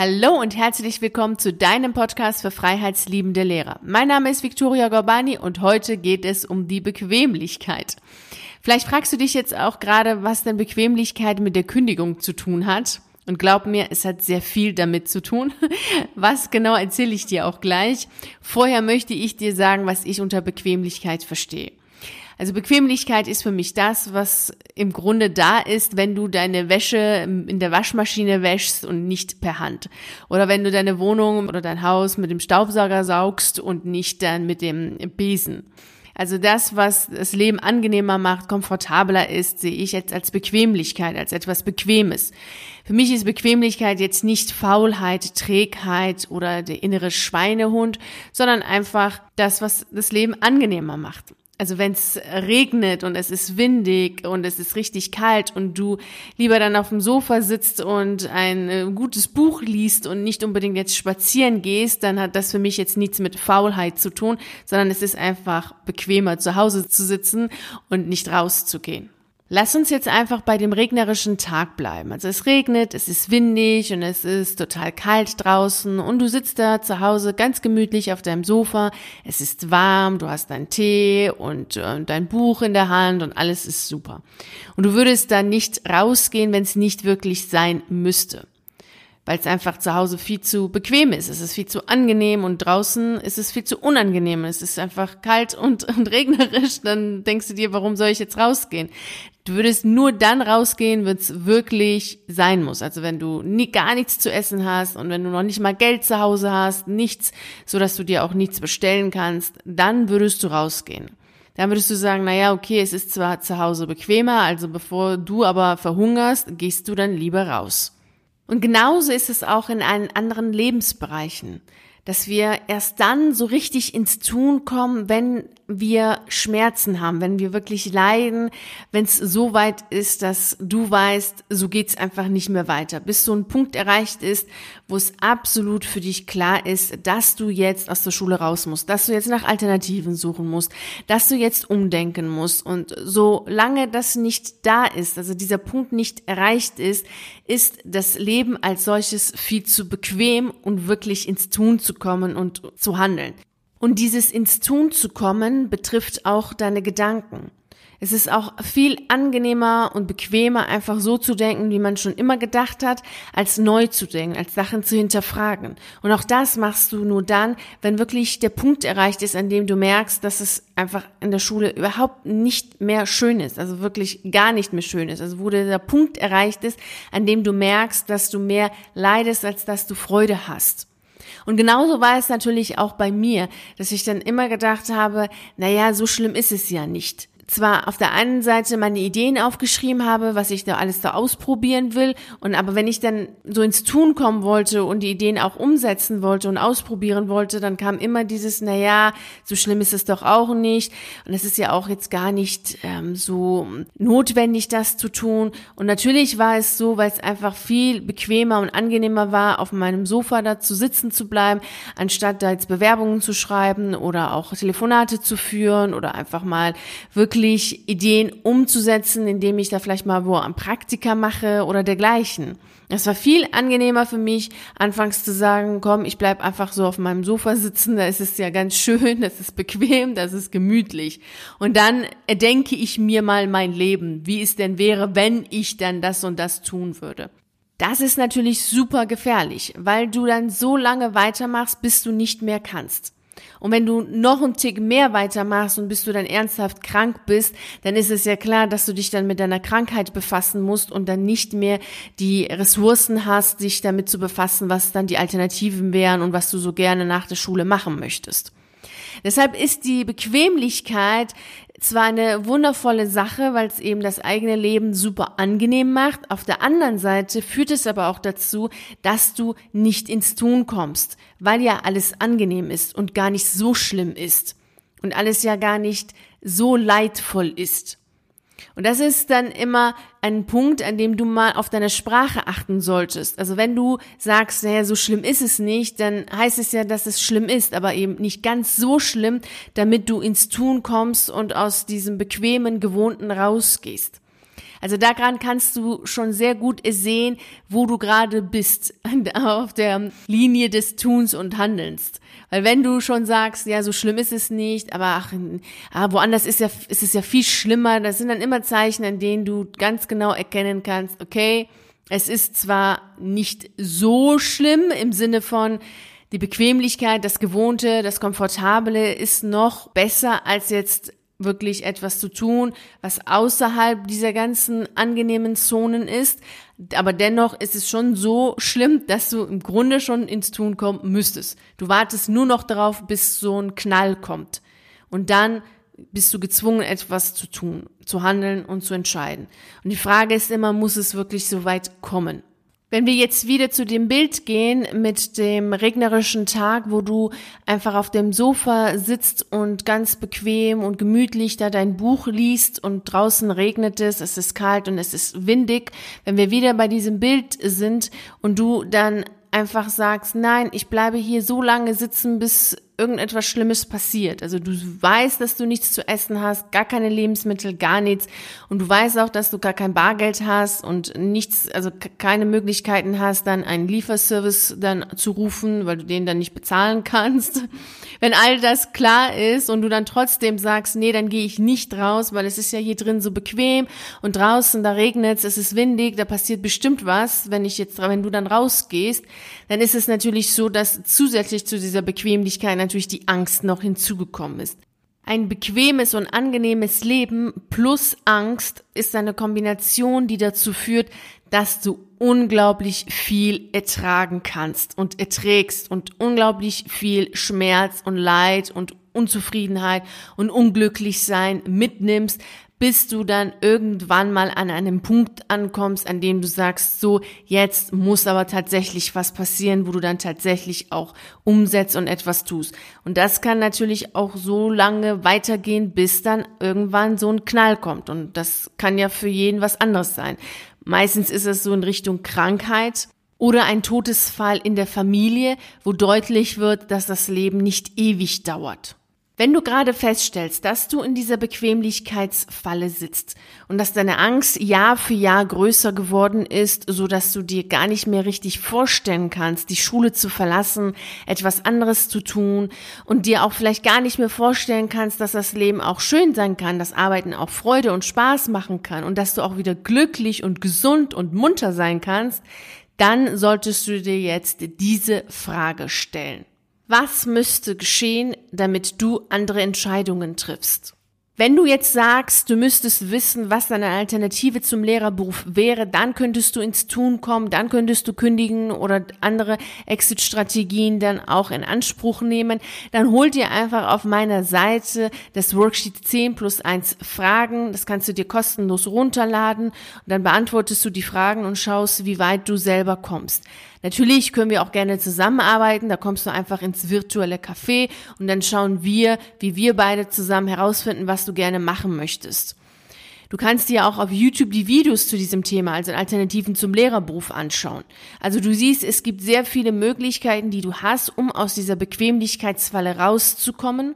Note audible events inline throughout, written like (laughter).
Hallo und herzlich willkommen zu deinem Podcast für freiheitsliebende Lehrer. Mein Name ist Victoria Gorbani und heute geht es um die Bequemlichkeit. Vielleicht fragst du dich jetzt auch gerade, was denn Bequemlichkeit mit der Kündigung zu tun hat. Und glaub mir, es hat sehr viel damit zu tun. (laughs) Was genau erzähle ich dir auch gleich. Vorher möchte ich dir sagen, was ich unter Bequemlichkeit verstehe. Also Bequemlichkeit ist für mich das, was im Grunde da ist, wenn du deine Wäsche in der Waschmaschine wäschst und nicht per Hand. Oder wenn du deine Wohnung oder dein Haus mit dem Staubsauger saugst und nicht dann mit dem Besen. Also das, was das Leben angenehmer macht, komfortabler ist, sehe ich jetzt als Bequemlichkeit, als etwas Bequemes. Für mich ist Bequemlichkeit jetzt nicht Faulheit, Trägheit oder der innere Schweinehund, sondern einfach das, was das Leben angenehmer macht also wenn es regnet und es ist windig und es ist richtig kalt und du lieber dann auf dem Sofa sitzt und ein äh, gutes Buch liest und nicht unbedingt jetzt spazieren gehst, dann hat das für mich jetzt nichts mit Faulheit zu tun, sondern es ist einfach bequemer zu Hause zu sitzen und nicht rauszugehen. Lass uns jetzt einfach bei dem regnerischen Tag bleiben. Also es regnet, es ist windig und es ist total kalt draußen und du sitzt da zu Hause ganz gemütlich auf deinem Sofa. Es ist warm, du hast deinen Tee und äh, dein Buch in der Hand und alles ist super. Und du würdest dann nicht rausgehen, wenn es nicht wirklich sein müsste weil es einfach zu Hause viel zu bequem ist. Es ist viel zu angenehm und draußen ist es viel zu unangenehm. Es ist einfach kalt und, und regnerisch. Dann denkst du dir, warum soll ich jetzt rausgehen? Du würdest nur dann rausgehen, wenn es wirklich sein muss. Also wenn du nie, gar nichts zu essen hast und wenn du noch nicht mal Geld zu Hause hast, nichts, so dass du dir auch nichts bestellen kannst, dann würdest du rausgehen. Dann würdest du sagen, na ja, okay, es ist zwar zu Hause bequemer, also bevor du aber verhungerst, gehst du dann lieber raus. Und genauso ist es auch in allen anderen Lebensbereichen dass wir erst dann so richtig ins Tun kommen, wenn wir Schmerzen haben, wenn wir wirklich leiden, wenn es so weit ist, dass du weißt, so geht's einfach nicht mehr weiter, bis so ein Punkt erreicht ist, wo es absolut für dich klar ist, dass du jetzt aus der Schule raus musst, dass du jetzt nach Alternativen suchen musst, dass du jetzt umdenken musst und solange das nicht da ist, also dieser Punkt nicht erreicht ist, ist das Leben als solches viel zu bequem und wirklich ins Tun zu kommen und zu handeln. Und dieses ins Tun zu kommen betrifft auch deine Gedanken. Es ist auch viel angenehmer und bequemer, einfach so zu denken, wie man schon immer gedacht hat, als neu zu denken, als Sachen zu hinterfragen. Und auch das machst du nur dann, wenn wirklich der Punkt erreicht ist, an dem du merkst, dass es einfach in der Schule überhaupt nicht mehr schön ist, also wirklich gar nicht mehr schön ist. Also wo der Punkt erreicht ist, an dem du merkst, dass du mehr leidest, als dass du Freude hast. Und genauso war es natürlich auch bei mir, dass ich dann immer gedacht habe, naja, so schlimm ist es ja nicht zwar auf der einen Seite meine Ideen aufgeschrieben habe, was ich da alles da ausprobieren will, und aber wenn ich dann so ins Tun kommen wollte und die Ideen auch umsetzen wollte und ausprobieren wollte, dann kam immer dieses, na ja, so schlimm ist es doch auch nicht, und es ist ja auch jetzt gar nicht ähm, so notwendig, das zu tun. Und natürlich war es so, weil es einfach viel bequemer und angenehmer war, auf meinem Sofa da zu sitzen zu bleiben, anstatt da jetzt Bewerbungen zu schreiben oder auch Telefonate zu führen oder einfach mal wirklich wirklich Ideen umzusetzen, indem ich da vielleicht mal wo am Praktika mache oder dergleichen. Es war viel angenehmer für mich, anfangs zu sagen, komm, ich bleib einfach so auf meinem Sofa sitzen, da ist es ja ganz schön, (laughs) das ist bequem, das ist gemütlich. Und dann erdenke ich mir mal mein Leben, wie es denn wäre, wenn ich dann das und das tun würde. Das ist natürlich super gefährlich, weil du dann so lange weitermachst, bis du nicht mehr kannst. Und wenn du noch einen Tick mehr weitermachst und bis du dann ernsthaft krank bist, dann ist es ja klar, dass du dich dann mit deiner Krankheit befassen musst und dann nicht mehr die Ressourcen hast, dich damit zu befassen, was dann die Alternativen wären und was du so gerne nach der Schule machen möchtest. Deshalb ist die Bequemlichkeit zwar eine wundervolle Sache, weil es eben das eigene Leben super angenehm macht. Auf der anderen Seite führt es aber auch dazu, dass du nicht ins Tun kommst, weil ja alles angenehm ist und gar nicht so schlimm ist und alles ja gar nicht so leidvoll ist. Und das ist dann immer ein Punkt, an dem du mal auf deine Sprache achten solltest. Also wenn du sagst, naja, so schlimm ist es nicht, dann heißt es ja, dass es schlimm ist, aber eben nicht ganz so schlimm, damit du ins Tun kommst und aus diesem bequemen, gewohnten rausgehst. Also daran kannst du schon sehr gut sehen, wo du gerade bist (laughs) auf der Linie des Tuns und Handelns. Weil wenn du schon sagst, ja, so schlimm ist es nicht, aber ach, ah, woanders ist ja, ist es ja viel schlimmer, das sind dann immer Zeichen, an denen du ganz genau erkennen kannst, okay, es ist zwar nicht so schlimm im Sinne von, die Bequemlichkeit, das Gewohnte, das Komfortable ist noch besser als jetzt wirklich etwas zu tun, was außerhalb dieser ganzen angenehmen Zonen ist. Aber dennoch ist es schon so schlimm, dass du im Grunde schon ins Tun kommen müsstest. Du wartest nur noch darauf, bis so ein Knall kommt. Und dann bist du gezwungen, etwas zu tun, zu handeln und zu entscheiden. Und die Frage ist immer, muss es wirklich so weit kommen? Wenn wir jetzt wieder zu dem Bild gehen mit dem regnerischen Tag, wo du einfach auf dem Sofa sitzt und ganz bequem und gemütlich da dein Buch liest und draußen regnet es, es ist kalt und es ist windig. Wenn wir wieder bei diesem Bild sind und du dann einfach sagst, nein, ich bleibe hier so lange sitzen, bis irgendetwas Schlimmes passiert. Also du weißt, dass du nichts zu essen hast, gar keine Lebensmittel, gar nichts. Und du weißt auch, dass du gar kein Bargeld hast und nichts, also keine Möglichkeiten hast, dann einen Lieferservice dann zu rufen, weil du den dann nicht bezahlen kannst. Wenn all das klar ist und du dann trotzdem sagst, nee, dann gehe ich nicht raus, weil es ist ja hier drin so bequem und draußen, da regnet es, es ist windig, da passiert bestimmt was, wenn ich jetzt, wenn du dann rausgehst, dann ist es natürlich so, dass zusätzlich zu dieser Bequemlichkeit natürlich die Angst noch hinzugekommen ist. Ein bequemes und angenehmes Leben plus Angst ist eine Kombination, die dazu führt, dass du unglaublich viel ertragen kannst und erträgst und unglaublich viel Schmerz und Leid und Unzufriedenheit und unglücklich sein mitnimmst, bis du dann irgendwann mal an einem Punkt ankommst, an dem du sagst, so, jetzt muss aber tatsächlich was passieren, wo du dann tatsächlich auch umsetzt und etwas tust. Und das kann natürlich auch so lange weitergehen, bis dann irgendwann so ein Knall kommt. Und das kann ja für jeden was anderes sein. Meistens ist es so in Richtung Krankheit oder ein Todesfall in der Familie, wo deutlich wird, dass das Leben nicht ewig dauert. Wenn du gerade feststellst, dass du in dieser Bequemlichkeitsfalle sitzt und dass deine Angst Jahr für Jahr größer geworden ist, so dass du dir gar nicht mehr richtig vorstellen kannst, die Schule zu verlassen, etwas anderes zu tun und dir auch vielleicht gar nicht mehr vorstellen kannst, dass das Leben auch schön sein kann, dass Arbeiten auch Freude und Spaß machen kann und dass du auch wieder glücklich und gesund und munter sein kannst, dann solltest du dir jetzt diese Frage stellen. Was müsste geschehen, damit du andere Entscheidungen triffst? Wenn du jetzt sagst, du müsstest wissen, was deine Alternative zum Lehrerberuf wäre, dann könntest du ins Tun kommen, dann könntest du kündigen oder andere Exit-Strategien dann auch in Anspruch nehmen. Dann hol dir einfach auf meiner Seite das Worksheet 10 plus 1 Fragen. Das kannst du dir kostenlos runterladen und dann beantwortest du die Fragen und schaust, wie weit du selber kommst. Natürlich können wir auch gerne zusammenarbeiten. Da kommst du einfach ins virtuelle Café und dann schauen wir, wie wir beide zusammen herausfinden, was du gerne machen möchtest. Du kannst dir auch auf YouTube die Videos zu diesem Thema, also Alternativen zum Lehrerberuf anschauen. Also du siehst, es gibt sehr viele Möglichkeiten, die du hast, um aus dieser Bequemlichkeitsfalle rauszukommen.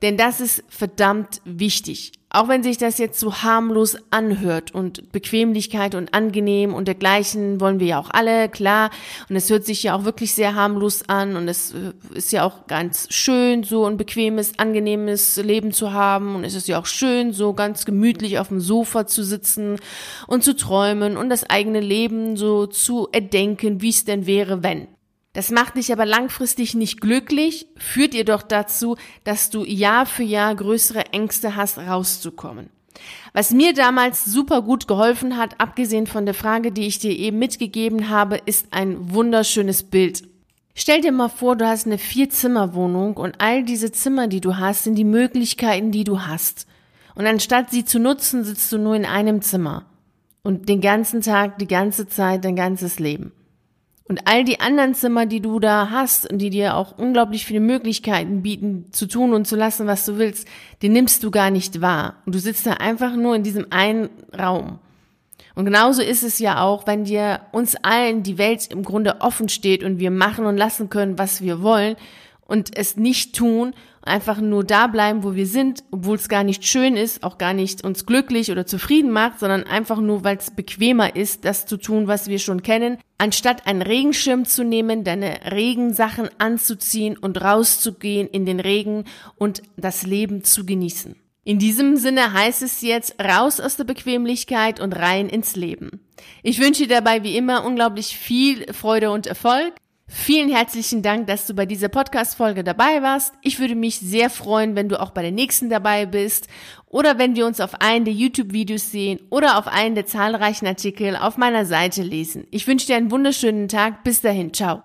Denn das ist verdammt wichtig. Auch wenn sich das jetzt so harmlos anhört und Bequemlichkeit und angenehm und dergleichen wollen wir ja auch alle, klar. Und es hört sich ja auch wirklich sehr harmlos an und es äh, ist ja auch ganz schön, so ein bequemes, angenehmes Leben zu haben. Und es ist ja auch schön, so ganz gemütlich auf dem Sofa zu sitzen und zu träumen und das eigene Leben so zu erdenken, wie es denn wäre, wenn. Das macht dich aber langfristig nicht glücklich, führt dir doch dazu, dass du Jahr für Jahr größere Ängste hast, rauszukommen. Was mir damals super gut geholfen hat, abgesehen von der Frage, die ich dir eben mitgegeben habe, ist ein wunderschönes Bild. Stell dir mal vor, du hast eine Vier-Zimmer-Wohnung und all diese Zimmer, die du hast, sind die Möglichkeiten, die du hast. Und anstatt sie zu nutzen, sitzt du nur in einem Zimmer. Und den ganzen Tag, die ganze Zeit, dein ganzes Leben. Und all die anderen Zimmer, die du da hast und die dir auch unglaublich viele Möglichkeiten bieten, zu tun und zu lassen, was du willst, die nimmst du gar nicht wahr. Und du sitzt da einfach nur in diesem einen Raum. Und genauso ist es ja auch, wenn dir uns allen die Welt im Grunde offen steht und wir machen und lassen können, was wir wollen und es nicht tun, einfach nur da bleiben, wo wir sind, obwohl es gar nicht schön ist, auch gar nicht uns glücklich oder zufrieden macht, sondern einfach nur, weil es bequemer ist, das zu tun, was wir schon kennen, anstatt einen Regenschirm zu nehmen, deine Regensachen anzuziehen und rauszugehen in den Regen und das Leben zu genießen. In diesem Sinne heißt es jetzt raus aus der Bequemlichkeit und rein ins Leben. Ich wünsche dir dabei wie immer unglaublich viel Freude und Erfolg. Vielen herzlichen Dank, dass du bei dieser Podcast-Folge dabei warst. Ich würde mich sehr freuen, wenn du auch bei der nächsten dabei bist oder wenn wir uns auf einen der YouTube-Videos sehen oder auf einen der zahlreichen Artikel auf meiner Seite lesen. Ich wünsche dir einen wunderschönen Tag. Bis dahin. Ciao.